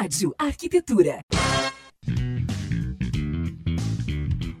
Rádio Arquitetura.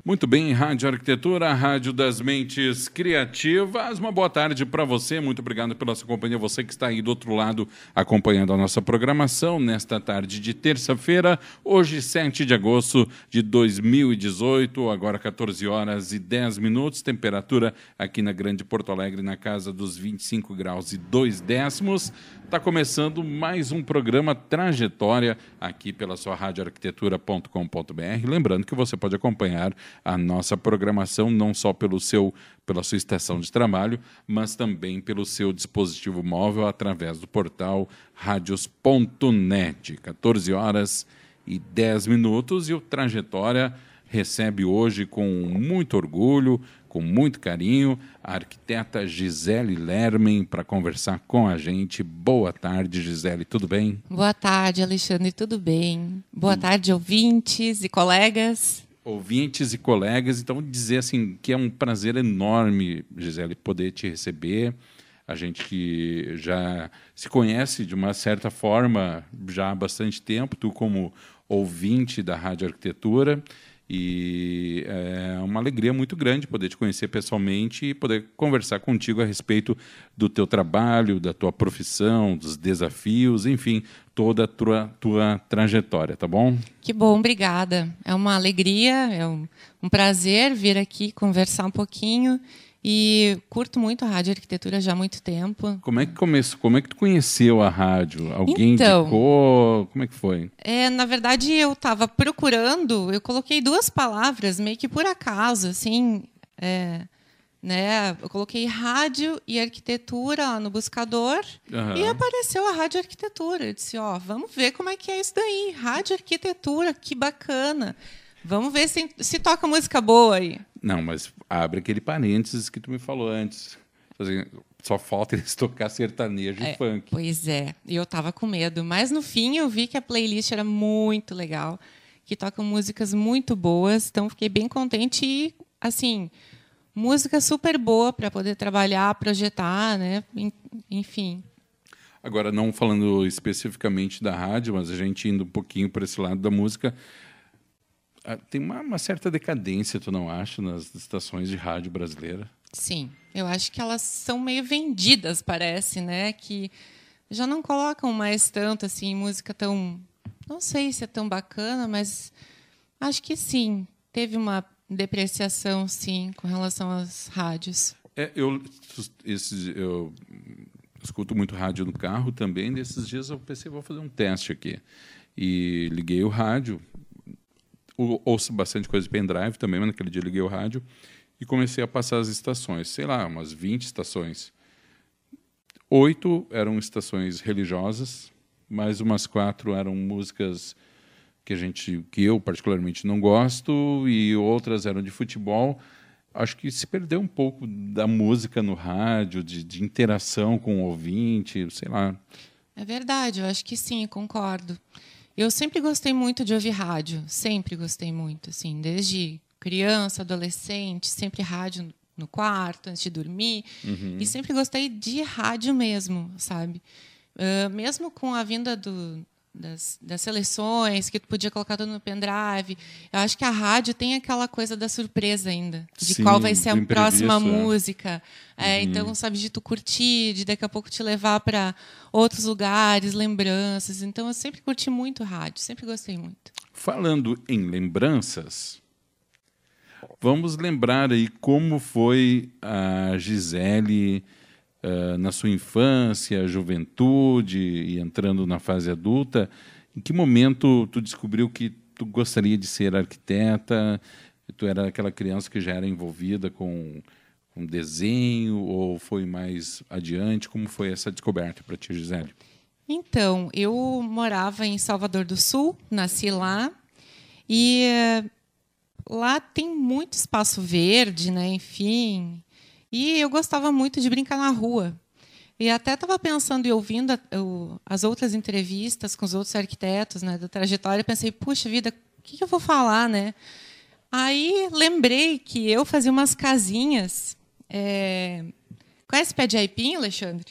Muito bem, Rádio Arquitetura, Rádio das Mentes Criativas. Uma boa tarde para você. Muito obrigado pela sua companhia. Você que está aí do outro lado acompanhando a nossa programação nesta tarde de terça-feira, hoje, 7 de agosto de 2018, agora 14 horas e 10 minutos. Temperatura aqui na Grande Porto Alegre na casa dos 25 graus e 2 décimos. Está começando mais um programa Trajetória aqui pela sua radioarquitetura.com.br. Lembrando que você pode acompanhar a nossa programação não só pelo seu pela sua estação de trabalho, mas também pelo seu dispositivo móvel através do portal radios.net. 14 horas e 10 minutos e o Trajetória recebe hoje com muito orgulho com muito carinho, a arquiteta Gisele Lermen para conversar com a gente. Boa tarde, Gisele, tudo bem? Boa tarde, Alexandre, tudo bem? Boa hum. tarde, ouvintes e colegas. Ouvintes e colegas, então dizer assim que é um prazer enorme, Gisele, poder te receber. A gente que já se conhece de uma certa forma já há bastante tempo, tu como ouvinte da Rádio Arquitetura, e é uma alegria muito grande poder te conhecer pessoalmente e poder conversar contigo a respeito do teu trabalho, da tua profissão, dos desafios, enfim, toda a tua, tua trajetória, tá bom? Que bom, obrigada. É uma alegria, é um, um prazer vir aqui conversar um pouquinho e curto muito a rádio arquitetura já há muito tempo. Como é que começou? Como é que tu conheceu a rádio? Alguém então, indicou? Como é que foi? É, na verdade, eu estava procurando, eu coloquei duas palavras meio que por acaso, assim, é, né? Eu coloquei rádio e arquitetura lá no buscador uhum. e apareceu a rádio arquitetura. Eu disse, ó, vamos ver como é que é isso daí. Rádio arquitetura, que bacana. Vamos ver se, se toca música boa aí. Não, mas abre aquele parênteses que tu me falou antes. Assim, só falta eles tocar sertanejo é, e funk. Pois é, e eu tava com medo. Mas no fim eu vi que a playlist era muito legal, que tocam músicas muito boas, então fiquei bem contente e, assim, música super boa para poder trabalhar, projetar, né? Enfim. Agora, não falando especificamente da rádio, mas a gente indo um pouquinho para esse lado da música, tem uma, uma, certa decadência, tu não acha, nas estações de rádio brasileira? Sim, eu acho que elas são meio vendidas, parece, né? Que já não colocam mais tanto assim música tão, não sei se é tão bacana, mas acho que sim, teve uma depreciação, sim, com relação às rádios. É, eu, esses, eu escuto muito rádio no carro também. Desses dias eu pensei, vou fazer um teste aqui. E liguei o rádio, ouço bastante coisa de pendrive também, mas naquele dia liguei o rádio e comecei a passar as estações, sei lá, umas 20 estações. Oito eram estações religiosas, mais umas quatro eram músicas que a gente, que eu particularmente não gosto e outras eram de futebol. Acho que se perdeu um pouco da música no rádio, de, de interação com o ouvinte, sei lá. É verdade, eu acho que sim, concordo. Eu sempre gostei muito de ouvir rádio, sempre gostei muito, assim, desde criança, adolescente, sempre rádio no quarto, antes de dormir, uhum. e sempre gostei de rádio mesmo, sabe? Uh, mesmo com a vinda do, das, das seleções, que tu podia colocar tudo no pendrive. Eu acho que a rádio tem aquela coisa da surpresa ainda, de Sim, qual vai ser a próxima é. música. É, uhum. Então, sabe, de tu curtir, de daqui a pouco te levar para outros lugares, lembranças. Então, eu sempre curti muito rádio, sempre gostei muito. Falando em lembranças, vamos lembrar aí como foi a Gisele uh, na sua infância, juventude e entrando na fase adulta, em que momento tu descobriu que tu gostaria de ser arquiteta? Tu era aquela criança que já era envolvida com, com desenho ou foi mais adiante? Como foi essa descoberta para ti, Gisele? Então, eu morava em Salvador do Sul, nasci lá e eh, lá tem muito espaço verde, né? Enfim, e eu gostava muito de brincar na rua. E até estava pensando e ouvindo a, as outras entrevistas com os outros arquitetos né, da trajetória, pensei, puxa vida, o que, que, eu vou falar, né? Aí lembrei que eu fazia umas casinhas. É... Conhece pé de aipim, Alexandre?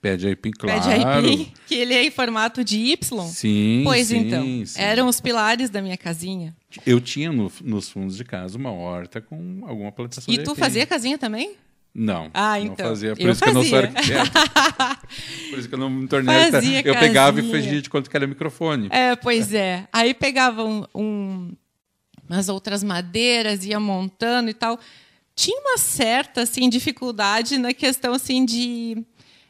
Pé de aipim, claro. Pé de aipim, que ele é em formato de Y. Sim, Pois sim, então, sim. eram os pilares da minha casinha. Eu tinha no- nos fundos de casa uma horta com alguma plantação E de tu aipim. fazia casinha também? Não. Ah, Não então. fazia. Por Eu isso que eu não sou fazia. arquiteto. Por isso que eu não me tornei Fazia arquiteto. Eu pegava e casinha. fingia de quanto que era microfone. É, pois é. Aí pegava um, um- umas outras madeiras, ia montando e tal. Tinha uma certa assim dificuldade na questão assim de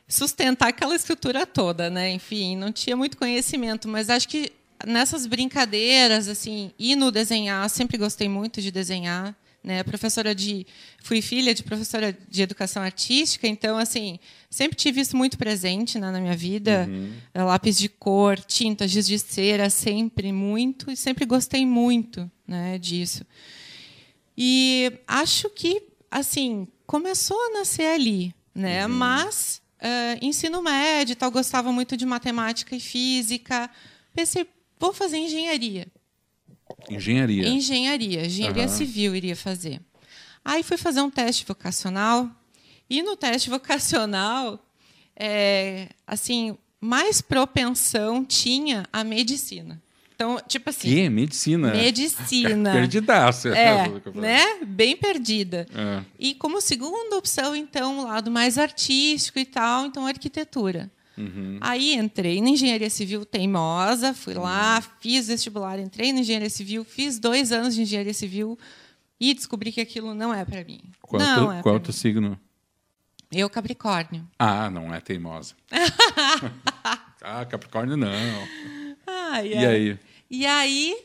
sustentar aquela estrutura toda, né? Enfim, não tinha muito conhecimento, mas acho que nessas brincadeiras assim, e no desenhar, sempre gostei muito de desenhar, né? Professora de fui filha de professora de educação artística, então assim, sempre tive isso muito presente né, na minha vida. É, Lápis de cor, tinta, giz de cera, sempre muito e sempre gostei muito, né, disso. E acho que, assim, começou a nascer ali, né? Mas eh, ensino médio, tal, gostava muito de matemática e física. Pensei, vou fazer engenharia. Engenharia. Engenharia, engenharia Aham. civil iria fazer. Aí fui fazer um teste vocacional e no teste vocacional, é, assim, mais propensão tinha a medicina. Então, tipo assim, Que? Medicina. medicina. Perdidaça. É, né? Bem perdida. É. E como segunda opção, então, o lado mais artístico e tal, então arquitetura. Uhum. Aí entrei na engenharia civil teimosa, fui lá, fiz vestibular, entrei na engenharia civil, fiz dois anos de engenharia civil e descobri que aquilo não é para mim. Qual não é qual pra teu mim. signo? Eu Capricórnio. Ah, não é teimosa. ah, Capricórnio não. Ai, E ai. aí? E aí,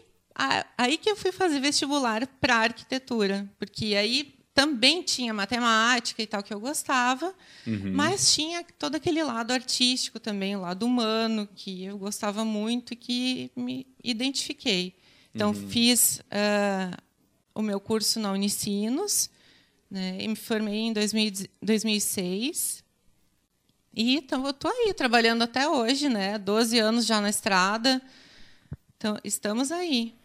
aí que eu fui fazer vestibular para arquitetura, porque aí também tinha matemática e tal que eu gostava, Uhum. mas tinha todo aquele lado artístico também, o lado humano que eu gostava muito e que me identifiquei. Então Uhum. fiz ah, o meu curso na Unicinos, né, e me formei em 2000 2006. E então eu estou aí trabalhando até hoje, né? 12 anos já na estrada. Então, estamos aí.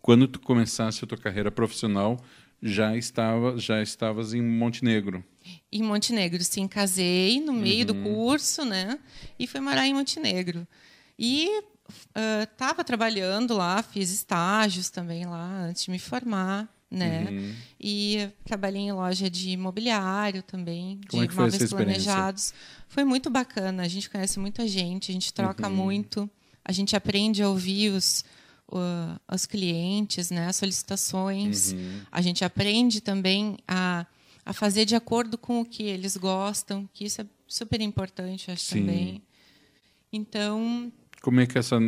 Quando tu começasse a tua carreira profissional, já estava, já estavas em Montenegro. Em Montenegro, sim, casei no meio do Uhum. curso, né? E fui morar em Montenegro. E estava trabalhando lá, fiz estágios também lá antes de me formar, né? Uhum. E trabalhei em loja de imobiliário também, Como de é que foi essa móveis experiência? planejados. Foi muito bacana. A gente conhece muita gente, a gente troca Uhum. muito, a gente aprende a ouvir os, o- os clientes, né? As solicitações. Uhum. A gente aprende também a, a fazer de acordo com o que eles gostam, que isso é super importante, acho Sim. também. Então, Como é que é essa,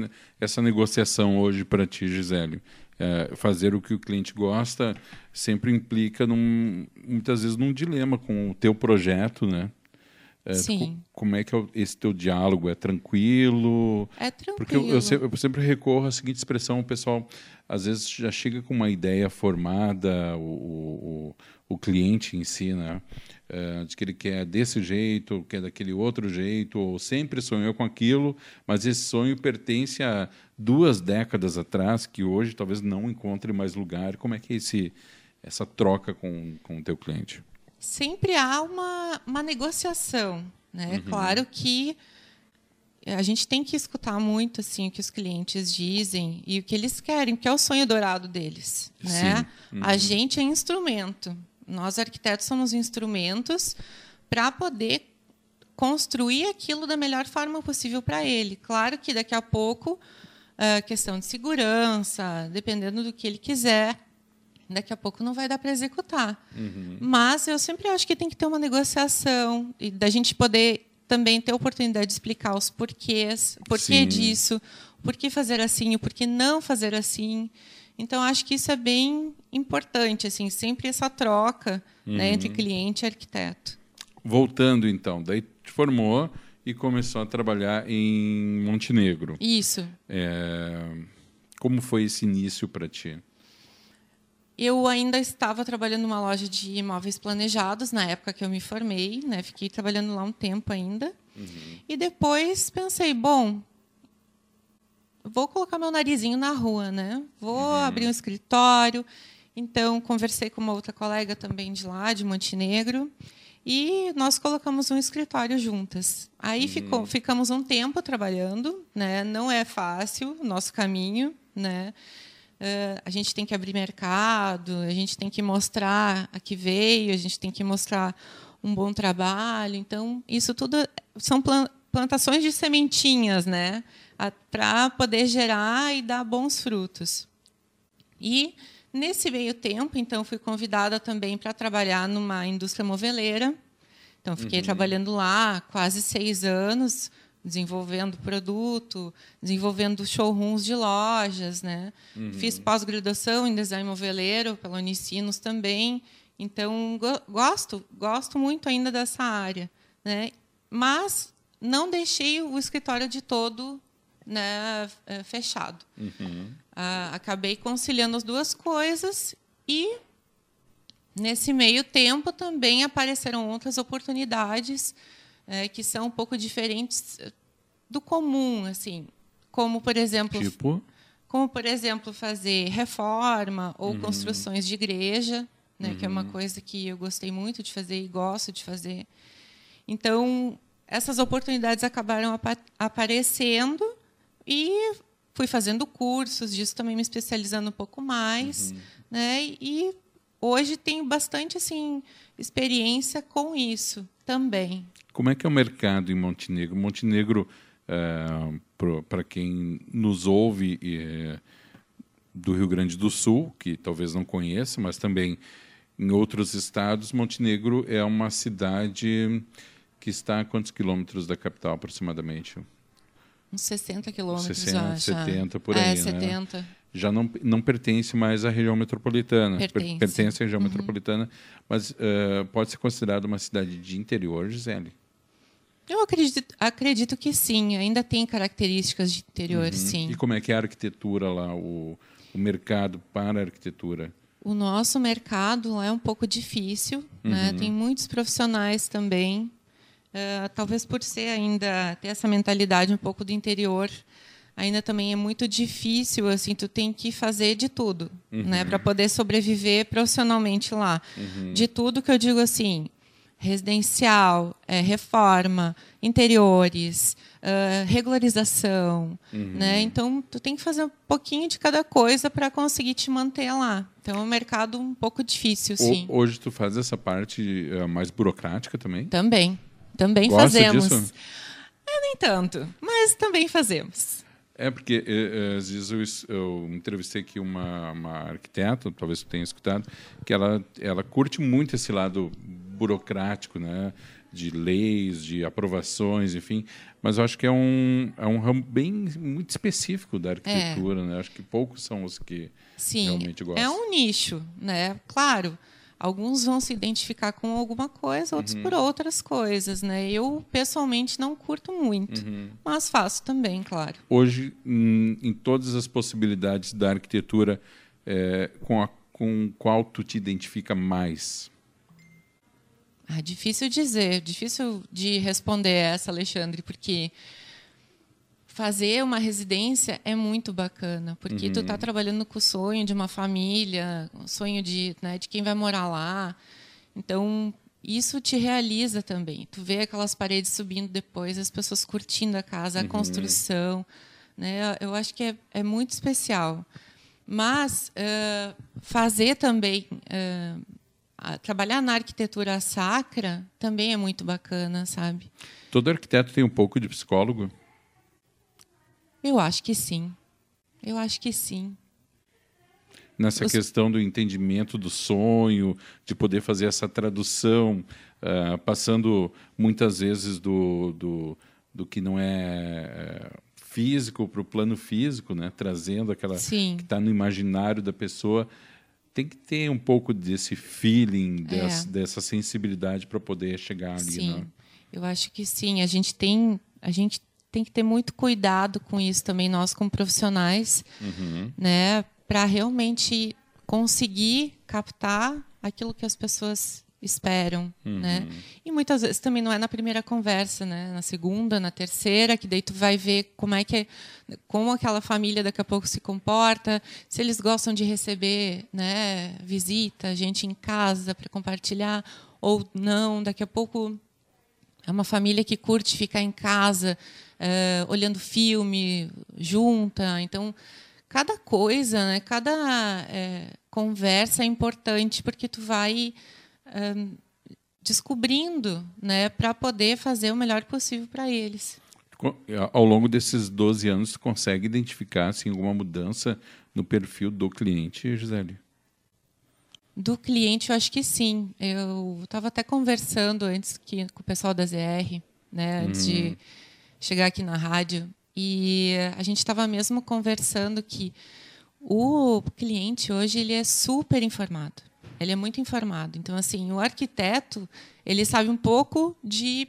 essa negociação hoje para ti, Gisele? É, fazer o que o cliente gosta sempre implica, num, muitas vezes, num dilema com o teu projeto, né? É, Sim. co- como é que é esse teu diálogo? É tranquilo? é tranquilo. Porque eu, eu sempre, eu sempre recorro à seguinte expressão, o pessoal às vezes já chega com uma ideia formada, o, o, o- cliente em si, né? Eh, de que ele quer desse jeito, quer daquele outro jeito, ou sempre sonhou com aquilo, mas esse sonho pertence a duas décadas atrás, que hoje talvez não encontre mais lugar. Como é que é esse, essa troca com, com o teu cliente? Sempre há uma, uma negociação, né? Uhum. Claro que a gente tem que escutar muito assim o que os clientes dizem e o que eles querem, que é o sonho dourado deles, né? Sim. A gente é instrumento. Nós arquitetos somos instrumentos para poder construir aquilo da melhor forma possível para ele. Claro que daqui a pouco a questão de segurança, dependendo do que ele quiser, daqui a pouco não vai dar para executar. Mas eu sempre acho que tem que ter uma negociação e da gente poder também ter a oportunidade de explicar os porquês, o porquê Sim. disso, o porquê fazer assim, o porquê não fazer assim. Então acho que isso é bem importante, assim, sempre essa troca né, entre cliente e arquiteto. Voltando então, daí te formou e começou a trabalhar em Montenegro. Isso. É, Como foi esse início para ti? Eu ainda estava trabalhando numa loja de imóveis planejados na época que eu me formei, né? Fiquei trabalhando lá um tempo ainda. E depois pensei, bom, vou colocar meu narizinho na rua, né? Vou abrir um escritório. Então conversei com uma outra colega também de lá, de Montenegro, e nós colocamos um escritório juntas. Aí Uhum. ficou, ficamos um tempo trabalhando, né? Não é fácil o nosso caminho, né? Eh, a gente tem que abrir mercado, a gente tem que mostrar a que veio, a gente tem que mostrar um bom trabalho. Então, isso tudo são plan- plantações de sementinhas, né? Para poder gerar e dar bons frutos. E nesse meio tempo, então, fui convidada também para trabalhar numa indústria moveleira. Então, fiquei trabalhando lá quase seis anos, desenvolvendo produto, desenvolvendo showrooms de lojas, né? Fiz pós-graduação em design moveleiro pela Unicinos também. Então, go- gosto, gosto muito ainda dessa área, né? Mas não deixei o escritório de todo né, eh, fechado. Ah, acabei conciliando as duas coisas e nesse meio tempo também apareceram outras oportunidades eh, que são um pouco diferentes eh, do comum, assim, como por exemplo, Tipo, como por exemplo fazer reforma ou construções de igreja, né, que é uma coisa que eu gostei muito de fazer e gosto de fazer. Então essas oportunidades acabaram apa- aparecendo e fui fazendo cursos disso também me especializando um pouco mais, né? E hoje tenho bastante assim experiência com isso também. Como é que é o mercado em Montenegro? Montenegro, para quem nos ouve eh, do Rio Grande do Sul, que talvez não conheça, mas também em outros estados, Montenegro é uma cidade que está a quantos quilômetros da capital, aproximadamente? Uns 60 quilômetros, 60, eu acho. 70 por é, aí, né? 70. já não, não pertence mais à região metropolitana. Per- Pertence. Uhum. pertence à região metropolitana, mas eh, pode ser considerada uma cidade de interior, Gisele. Eu acredito, acredito que sim, ainda tem características de interior, sim. Uhum. E como é que é a arquitetura lá, o, o mercado para a arquitetura? O nosso mercado é um pouco difícil, né? tem muitos profissionais também. Eh, talvez por ser ainda ter essa mentalidade um pouco do interior, ainda também é muito difícil. Assim, tu tem que fazer de tudo, né, para poder sobreviver profissionalmente lá. De tudo que eu digo assim, residencial, eh, reforma, interiores, eh, regularização, né? Então tu tem que fazer um pouquinho de cada coisa para conseguir te manter lá. Então é um mercado um pouco difícil, O- sim. hoje tu faz essa parte eh, mais burocrática também? Também, também Gosta fazemos. disso? É, nem tanto, mas também fazemos. É, porque eh, às vezes eu, eu entrevistei aqui uma, uma arquiteta, talvez tu tenha escutado, que ela, ela curte muito esse lado burocrático, né? de leis, de aprovações, enfim. Mas eu acho que é um, é um ramo bem muito específico da arquitetura. Né? Acho que poucos são os que Sim, realmente gostam. é um nicho, né? Claro, alguns vão se identificar com alguma coisa, outros Uhum. por outras coisas, né? Eu pessoalmente não curto muito, Uhum. mas faço também, claro. Hoje, hum, em todas as possibilidades da arquitetura, eh, com, a, com qual tu te identifica mais? Ah, difícil dizer, difícil de responder essa, Alexandre, porque fazer uma residência é muito bacana, porque tu tá trabalhando com o sonho de uma família, o sonho de, né, de quem vai morar lá. Então, isso te realiza também. Tu vê aquelas paredes subindo depois, as pessoas curtindo a casa, a construção, né? Eu acho que é, é muito especial. Mas eh, fazer também a- trabalhar na arquitetura sacra também é muito bacana, sabe? Todo arquiteto tem um pouco de psicólogo? Eu acho que sim. Eu acho que sim. Nessa Os- questão do entendimento do sonho, de poder fazer essa tradução, ah, passando muitas vezes do, do, do que não é eh, físico para o plano físico, né? trazendo aquela Sim. que está no imaginário da pessoa. Tem que ter um pouco desse feeling, dessa, dessa sensibilidade para poder chegar ali. É. Sim. Né? Eu acho que sim. A gente tem a gente tem que ter muito cuidado com isso também nós como profissionais, Uhum. né, para realmente conseguir captar aquilo que as pessoas esperam, né? Uhum. E muitas vezes também não é na primeira conversa, né? Na segunda, na terceira, que daí tu vai ver como é que é, como aquela família daqui a pouco se comporta, se eles gostam de receber, né, visita, gente em casa para compartilhar, ou não. Daqui a pouco é uma família que curte ficar em casa, é, olhando filme, junta. Então, cada coisa, né, cada é, conversa é importante porque tu vai descobrindo, né, para poder fazer o melhor possível para eles. Ao longo desses 12 anos, tu consegue identificar assim, alguma mudança no perfil do cliente, Gisele? Do cliente, eu acho que sim. Eu estava até conversando antes que, com o pessoal da ZR, né, antes de uhum. chegar aqui na rádio, e a gente estava mesmo conversando que o cliente hoje ele é super informado. Ele é muito informado. Então, assim, o arquiteto ele sabe um pouco de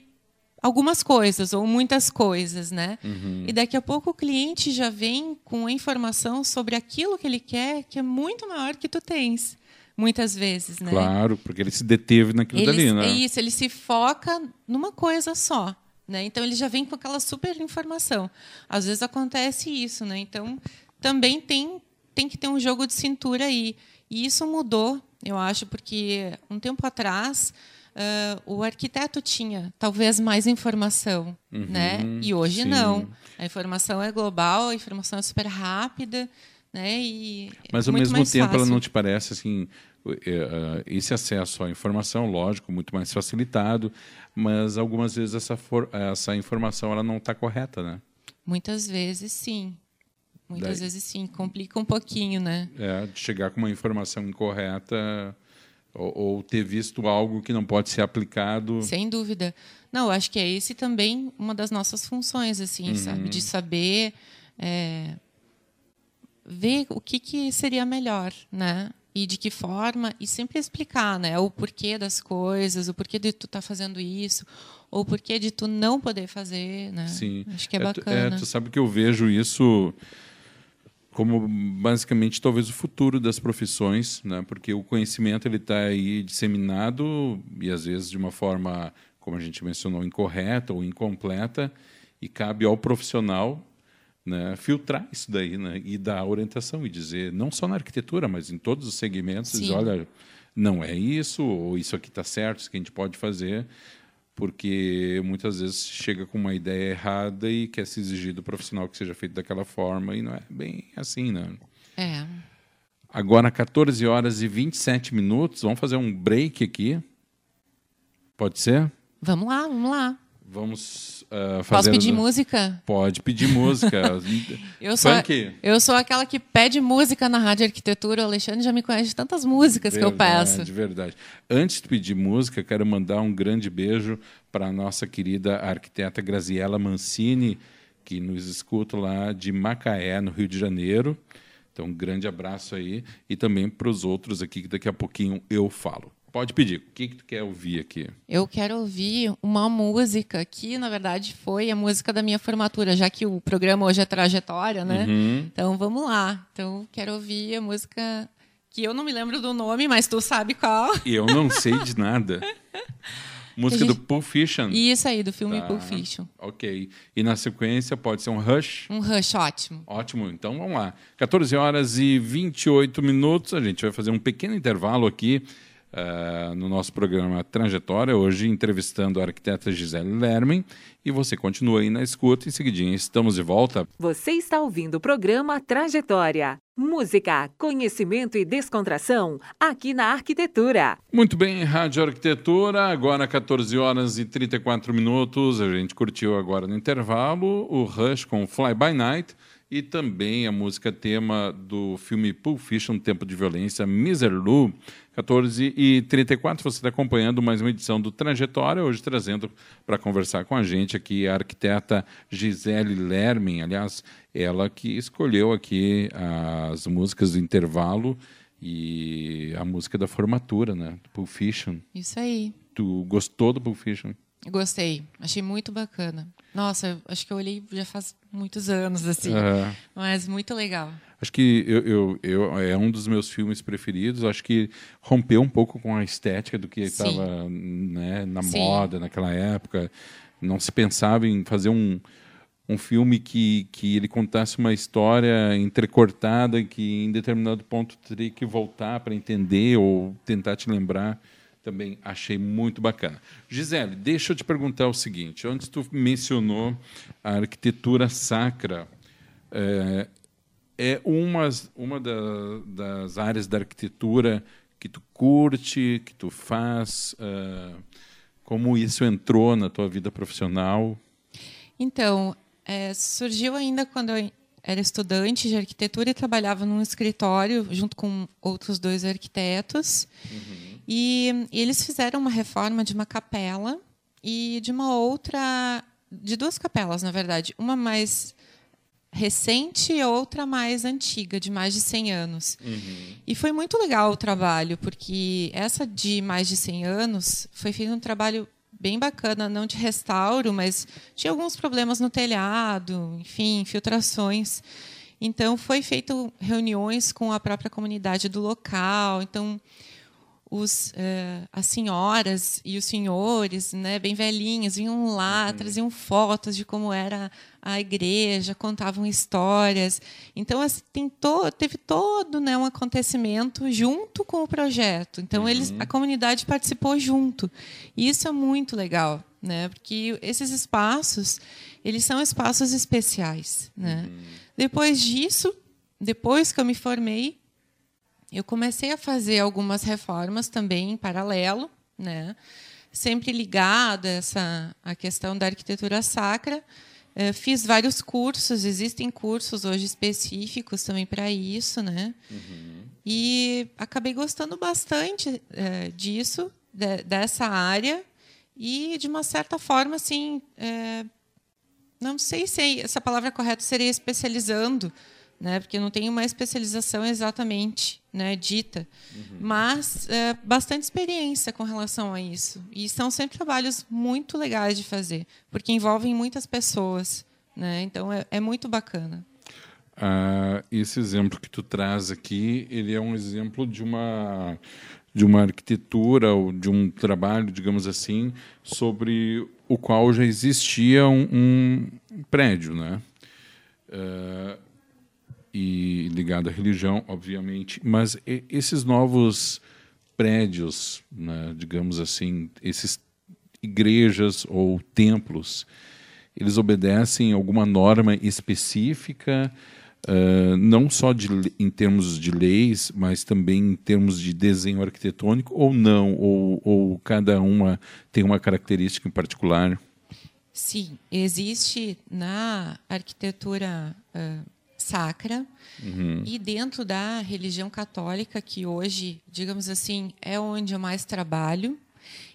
algumas coisas ou muitas coisas, né? Uhum. E daqui a pouco o cliente já vem com a informação sobre aquilo que ele quer, que é muito maior que tu tens muitas vezes, né? Claro, porque ele se deteve naquilo ele, dali, né? É isso, ele se foca numa coisa só, né? Então ele já vem com aquela super informação. Às vezes acontece isso, né? Então também tem tem que ter um jogo de cintura aí. E isso mudou, eu acho, porque um tempo atrás uh, o arquiteto tinha talvez mais informação, uhum, né? E hoje sim. não. A informação é global, a informação é super rápida, né? E Mas ao mesmo tempo fácil. ela não te parece assim é, é, esse acesso à informação, lógico, muito mais facilitado, mas algumas vezes essa, essa informação ela não está correta, né? Muitas vezes sim. Muitas Daí, vezes sim, complica um pouquinho, né? É, de chegar com uma informação incorreta ou, ou, ter visto algo que não pode ser aplicado. Sem dúvida. Não, acho que é esse também uma das nossas funções, assim, uhum. sabe? De saber é, ver o que, que seria melhor, né? e de que forma e sempre explicar, né, o porquê das coisas, o porquê de tu estar tá fazendo isso, ou o porquê de tu não poder fazer, né? Sim. Acho que é, é bacana. É, tu sabe que eu vejo isso como basicamente talvez o futuro das profissões, né? Porque o conhecimento ele está aí disseminado e às vezes de uma forma, como a gente mencionou, incorreta ou incompleta e cabe ao profissional né, filtrar isso daí né, e dar orientação e dizer, não só na arquitetura, mas em todos os segmentos, dizer, olha, não é isso, ou isso aqui está certo, isso que a gente pode fazer, porque muitas vezes chega com uma ideia errada e quer se exigir do profissional que seja feito daquela forma, e não é bem assim, né? É. Agora, 14 horas e 27 minutos, vamos fazer um break aqui. Pode ser? Vamos lá, vamos lá. Vamos uh, fazer. Posso pedir música? Pode pedir música. eu, sou, Funk. eu sou aquela que pede música na Rádio Arquitetura. O Alexandre já me conhece de tantas músicas verdade, que eu peço. De verdade. Antes de pedir música, quero mandar um grande beijo para a nossa querida arquiteta Graziella Mancini, que nos escuta lá de Macaé, no Rio de Janeiro. Então, um grande abraço aí. E também para os outros aqui, que daqui a pouquinho eu falo. Pode pedir. O que, que tu quer ouvir aqui? Eu quero ouvir uma música que, na verdade, foi a música da minha formatura, já que o programa hoje é trajetória, né? Uhum. Então vamos lá. Então quero ouvir a música que eu não me lembro do nome, mas tu sabe qual. Eu não sei de nada. Música gente... do Pulp Fiction. Isso aí, do filme tá. Pulp Fiction. Ok. E na sequência pode ser um Rush? Um Rush, ótimo. Ótimo. Então vamos lá. 14 horas e 28 minutos. A gente vai fazer um pequeno intervalo aqui uh, no nosso programa Trajetória, hoje entrevistando a arquiteta Gisele Lermen. E você continua aí na escuta. Em seguidinho, estamos de volta. Você está ouvindo o programa Trajetória. Música, conhecimento e descontração aqui na Arquitetura. Muito bem, Rádio Arquitetura, agora 14 horas e 34 minutos. A gente curtiu agora no intervalo o Rush com Fly By Night e também a música tema do filme Pulp Fiction, Tempo de Violência, Miser Lou. 14 e 34, você está acompanhando mais uma edição do Trajetória, hoje trazendo para conversar com a gente aqui a arquiteta Gisele Lermen, aliás, ela que escolheu aqui as músicas do intervalo e a música da formatura, né, do Pulp Fiction. Isso aí. Tu gostou do Pulp Fiction? Gostei, achei muito bacana. Nossa, acho que eu olhei já faz muitos anos, assim, uhum. mas muito legal. Acho que eu, eu, eu, é um dos meus filmes preferidos. Acho que rompeu um pouco com a estética do que estava né, na Sim. moda naquela época. Não se pensava em fazer um, um filme que, que ele contasse uma história entrecortada que em determinado ponto teria que voltar para entender ou tentar te lembrar também achei muito bacana. Gisele, deixa eu te perguntar o seguinte: antes tu mencionou a arquitetura sacra. É, é uma, uma da, das áreas da arquitetura que tu curte, que tu faz? Uh, como isso entrou na tua vida profissional? Então, é, surgiu ainda quando eu era estudante de arquitetura e trabalhava num escritório junto com outros dois arquitetos. Uhum. E, e, eles fizeram uma reforma de uma capela e de uma outra, de duas capelas, na verdade, uma mais recente e outra mais antiga, de mais de 100 anos. Uhum. E foi muito legal o trabalho, porque essa de mais de 100 anos foi feito um trabalho bem bacana, não de restauro, mas tinha alguns problemas no telhado, enfim, infiltrações. Então foi feito reuniões com a própria comunidade do local. Então os, uh, as senhoras e os senhores, né, bem velhinhos, vinham lá, uhum. traziam fotos de como era a igreja, contavam histórias. Então, assim, to, teve todo né, um acontecimento junto com o projeto. Então, uhum. eles, a comunidade participou junto. E isso é muito legal, né, porque esses espaços eles são espaços especiais. Né? Uhum. Depois disso, depois que eu me formei, eu comecei a fazer algumas reformas também em paralelo, né? sempre ligada essa a questão da arquitetura sacra. É, fiz vários cursos, existem cursos hoje específicos também para isso, né? Uhum. E acabei gostando bastante é, disso, de, dessa área e de uma certa forma, assim, é, não sei se essa palavra correta seria especializando, né? Porque não tem uma especialização exatamente, né, dita, uhum. mas é, bastante experiência com relação a isso. E são sempre trabalhos muito legais de fazer, porque envolvem muitas pessoas, né? Então é, é muito bacana. Ah, esse exemplo que tu traz aqui, ele é um exemplo de uma de uma arquitetura ou de um trabalho, digamos assim, sobre o qual já existia um, um prédio, né? Uh, e ligado à religião, obviamente, mas esses novos prédios, né, digamos assim, esses igrejas ou templos, eles obedecem alguma norma específica, uh, não só de, em termos de leis, mas também em termos de desenho arquitetônico, ou não? Ou, ou cada uma tem uma característica em particular? Sim, existe na arquitetura uh, sacra. Uhum. E dentro da religião católica, que hoje, digamos assim, é onde eu mais trabalho,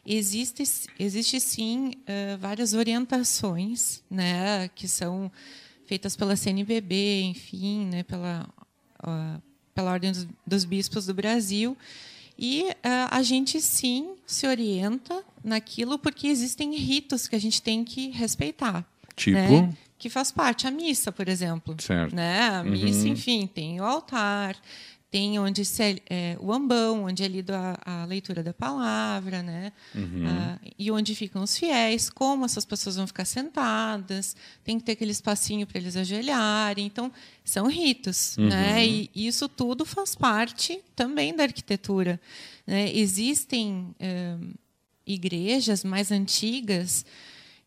existe, existe sim uh, várias orientações né, que são feitas pela CNBB, enfim, né, pela, uh, pela Ordem dos, dos, Bispos do Brasil. E uh, a gente sim se orienta naquilo porque existem ritos que a gente tem que respeitar. Tipo? Né? Que faz parte. A missa, por exemplo. Certo. Né? A missa, uhum. enfim, tem o altar, tem onde se é, o ambão, onde é lido a, a leitura da palavra, né? Uhum. Ah, e onde ficam os fiéis, como essas pessoas vão ficar sentadas, tem que ter aquele espacinho para eles ajoelharem. Então, são ritos, uhum. né? E isso tudo faz parte também da arquitetura. Né? Existem é, igrejas mais antigas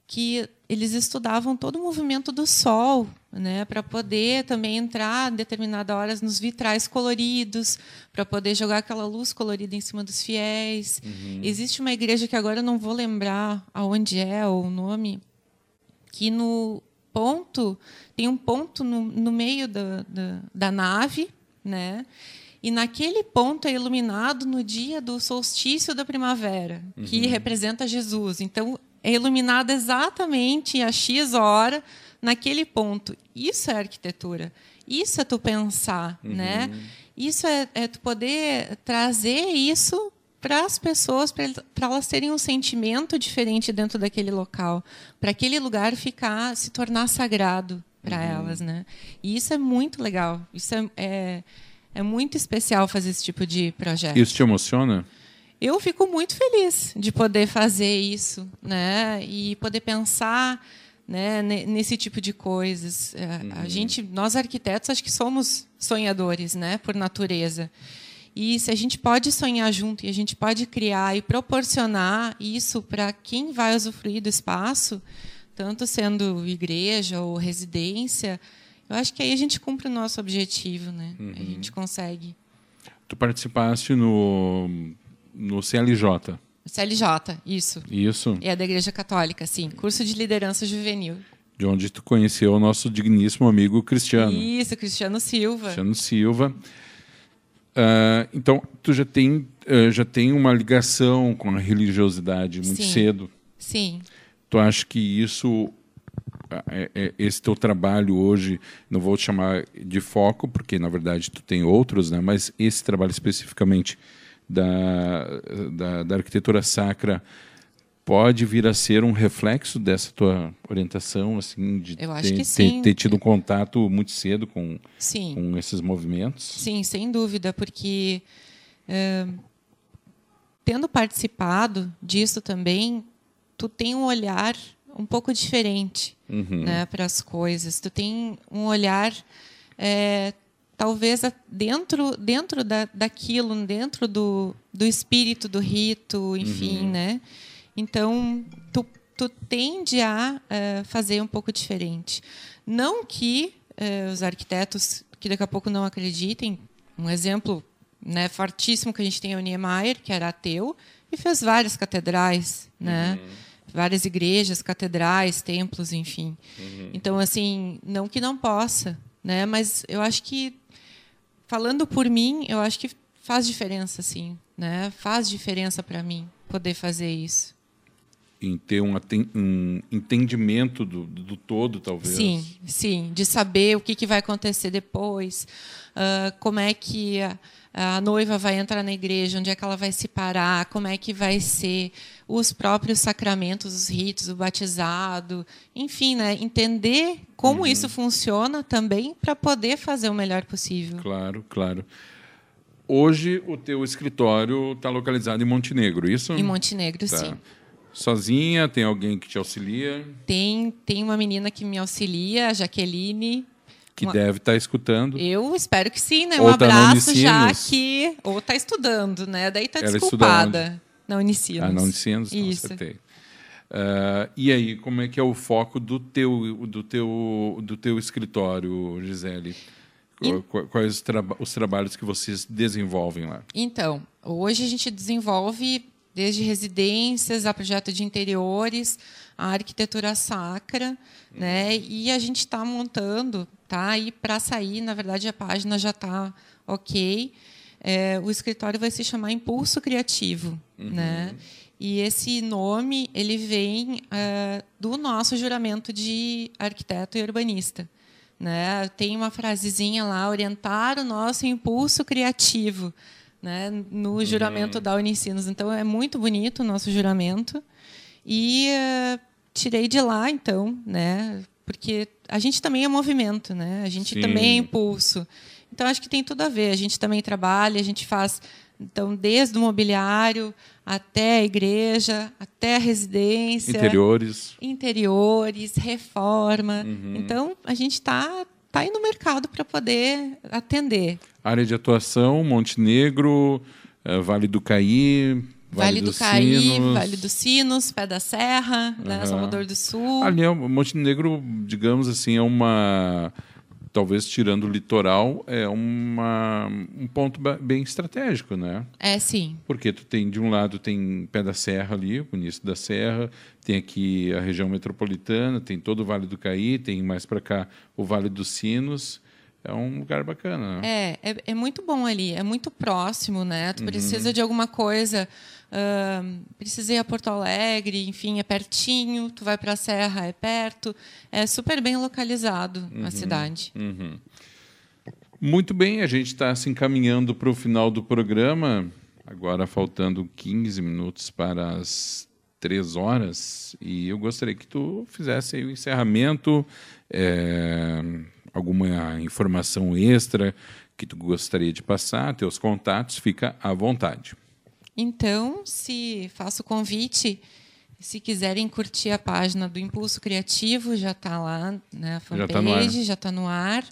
que eles estudavam todo o movimento do sol, né, para poder também entrar em determinadas horas nos vitrais coloridos, para poder jogar aquela luz colorida em cima dos fiéis. Uhum. Existe uma igreja que agora eu não vou lembrar aonde é o nome, que no ponto tem um ponto no, no meio da, da, da nave, né? E naquele ponto é iluminado no dia do solstício da primavera, uhum. que representa Jesus. Então, é iluminada exatamente a X hora naquele ponto. Isso é arquitetura. Isso é tu pensar, uhum. né? Isso é, é, tu poder trazer isso para as pessoas, para elas terem um sentimento diferente dentro daquele local, para aquele lugar ficar, se tornar sagrado para uhum. elas, né? E isso é muito legal. Isso é, é, é muito especial fazer esse tipo de projeto. Isso te emociona? Eu fico muito feliz de poder fazer isso, né? E poder pensar, né, nesse tipo de coisas. É, uhum. A gente, nós arquitetos, acho que somos sonhadores, né, por natureza. E se a gente pode sonhar junto e a gente pode criar e proporcionar isso para quem vai usufruir do espaço, tanto sendo igreja ou residência, eu acho que aí a gente cumpre o nosso objetivo, né? Uhum. A gente consegue. Tu participaste no, no CLJ. CLJ, isso. Isso. É da Igreja Católica, sim. Curso de liderança juvenil. De onde tu conheceu o nosso digníssimo amigo Cristiano. Isso, Cristiano Silva. Cristiano Silva. Uh, então, tu já tem, uh, já tem uma ligação com a religiosidade muito sim. cedo. Sim. Tu acha que isso, é, é, esse teu trabalho hoje, não vou te chamar de foco, porque na verdade tu tem outros, né? mas esse trabalho especificamente da, da, da arquitetura sacra pode vir a ser um reflexo dessa tua orientação, assim, de ter, ter, ter, tido um contato muito cedo com, sim. com esses movimentos? Sim, sem dúvida, porque é, tendo participado disso também, tu tem um olhar um pouco diferente uhum. né, para as coisas. Tu tem um olhar, é, talvez dentro, dentro da, daquilo, dentro do, do espírito do rito, enfim, uhum. né? Então, tu, tu tende a uh, fazer um pouco diferente. Não que uh, os arquitetos, que daqui a pouco não acreditem, um exemplo né, fortíssimo que a gente tem é o Niemeyer, que era ateu, e fez várias catedrais, né? Uhum. várias igrejas, catedrais, templos, enfim. Uhum. Então, assim, não que não possa, né? mas eu acho que, falando por mim, eu acho que faz diferença, sim. Né? Faz diferença para mim poder fazer isso em ter um, um entendimento do, do, todo, talvez. Sim, sim, de saber o que, que vai acontecer depois, uh, como é que a, a, noiva vai entrar na igreja, onde é que ela vai se parar, como é que vai ser os próprios sacramentos, os ritos, o batizado, enfim, né, entender como uhum. isso funciona também para poder fazer o melhor possível. Claro, claro. Hoje o teu escritório está localizado em Montenegro, isso? Em Montenegro, tá. sim sozinha? Tem alguém que te auxilia? Tem, tem uma menina que me auxilia, a Jaqueline. Que uma... deve estar tá escutando. Eu espero que sim, né? Ou um tá abraço já que. Ou está estudando, né? Daí está desculpada. Na Unicinos. Ah, na Unicinos, não, Isso. acertei. Uh, e aí, como é que é o foco do teu, do teu, do teu escritório, Gisele? In... Quais os, traba os trabalhos que vocês desenvolvem lá? Então, hoje a gente desenvolve desde residências a projeto de interiores, a arquitetura sacra, né? E a gente está montando, tá? E para sair, na verdade, a página já está ok. É, o escritório vai se chamar Impulso Criativo, uhum. né? E esse nome ele vem uh, do nosso juramento de arquiteto e urbanista. Né? Tem uma frasezinha lá, orientar o nosso impulso criativo né, no juramento uhum. da Unicinos. Então é muito bonito o nosso juramento e uh, tirei de lá então, né, porque a gente também é movimento, né, a gente Sim. também é impulso. Então acho que tem tudo a ver. A gente também trabalha, a gente faz então desde o mobiliário até a igreja, até a residência, interiores, interiores, reforma. Uhum. Então a gente está tá aí no mercado para poder atender. Área de atuação: Montenegro, uh, Vale do Caí. Vale, vale do, do Caí, Sinos. Vale dos Sinos, Pé da Serra, uhum. né, Salvador do Sul. Ali é, Montenegro, digamos assim, é uma talvez tirando o litoral, é uma, um ponto bem estratégico, né? É, sim. Porque tu tem, de um lado, tem Pé da Serra ali, o início da Serra, tem aqui a região metropolitana, tem todo o Vale do Caí, tem mais para cá o Vale dos Sinos. É um lugar bacana, né? É, é, é muito bom ali, é muito próximo, né? Tu uhum. precisa de alguma coisa, uh, precisa ir a Porto Alegre, enfim, é pertinho, tu vai para a Serra, é perto, é super bem localizado uhum. a cidade. Uhum. Muito bem, a gente está se encaminhando para o final do programa, agora faltando 15 minutos para as três horas, e eu gostaria que tu fizesse o encerramento. É alguma informação extra que tu gostaria de passar, teus contatos, fica à vontade. Então, se faço o convite, se quiserem curtir a página do Impulso Criativo, já está lá, né, a fanpage, já está no, ar.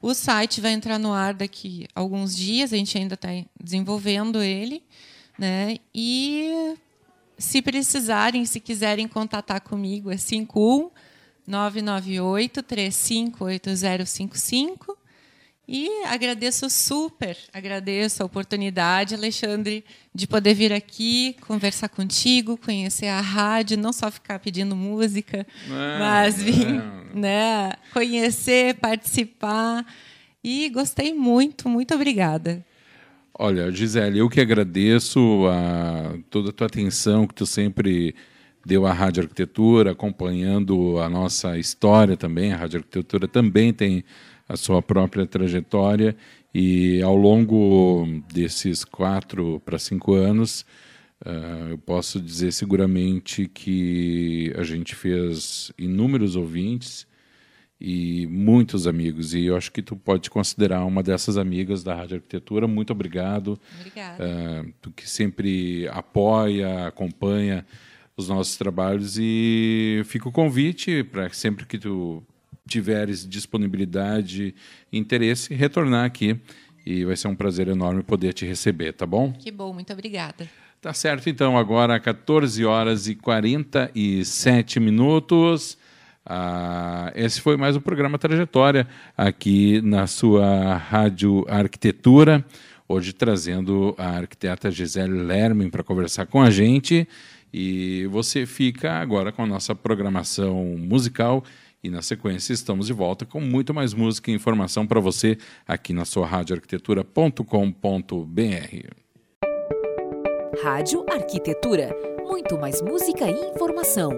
O site vai entrar no ar daqui a alguns dias, a gente ainda está desenvolvendo ele. Né? E se precisarem, se quiserem contatar comigo, é 51 998 358055. E agradeço super, agradeço a oportunidade, Alexandre, de poder vir aqui conversar contigo, conhecer a rádio, não só ficar pedindo música, é, mas vir, é. né, conhecer, participar. E gostei muito, muito obrigada. Olha, Gisele, eu que agradeço a, toda a tua atenção que tu sempre deu à Rádio Arquitetura, acompanhando a nossa história também. A Rádio Arquitetura também tem a sua própria trajetória e ao longo desses quatro para cinco anos, uh, eu posso dizer seguramente que a gente fez inúmeros ouvintes e muitos amigos. E eu acho que tu pode considerar uma dessas amigas da Rádio Arquitetura. Muito obrigado. Obrigada. Uh, tu que sempre apoia, acompanha os nossos trabalhos e fica o convite para sempre que tu tiveres disponibilidade e interesse, retornar aqui. E vai ser um prazer enorme poder te receber, tá bom? Que bom, muito obrigada. Tá certo, então, agora 14 horas e 47 minutos. Ah, esse foi mais um programa Trajetória aqui na sua Rádio Arquitetura. Hoje trazendo a arquiteta Gisele Lerman para conversar com a gente. E você fica agora com a nossa programação musical. E na sequência estamos de volta com muito mais música e informação para você aqui na sua radioarquitetura.com.br. Rádio Arquitetura. Muito mais música e informação.